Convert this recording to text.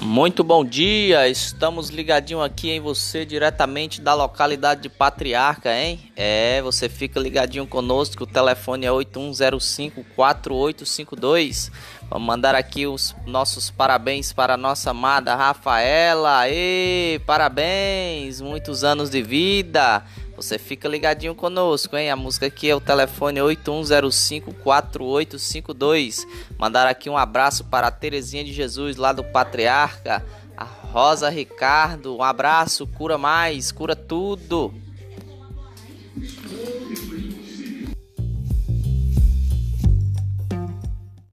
Muito bom dia, estamos ligadinho aqui em você diretamente da localidade de Patriarca, hein? É, você fica ligadinho conosco, o telefone é 81054852. Vamos mandar aqui os nossos parabéns para a nossa amada Rafaela. E parabéns, muitos anos de vida. Você fica ligadinho conosco, hein? A música aqui é o telefone 81054852. Mandar aqui um abraço para a Terezinha de Jesus, lá do Patriarca. A Rosa Ricardo, um abraço, cura mais, cura tudo.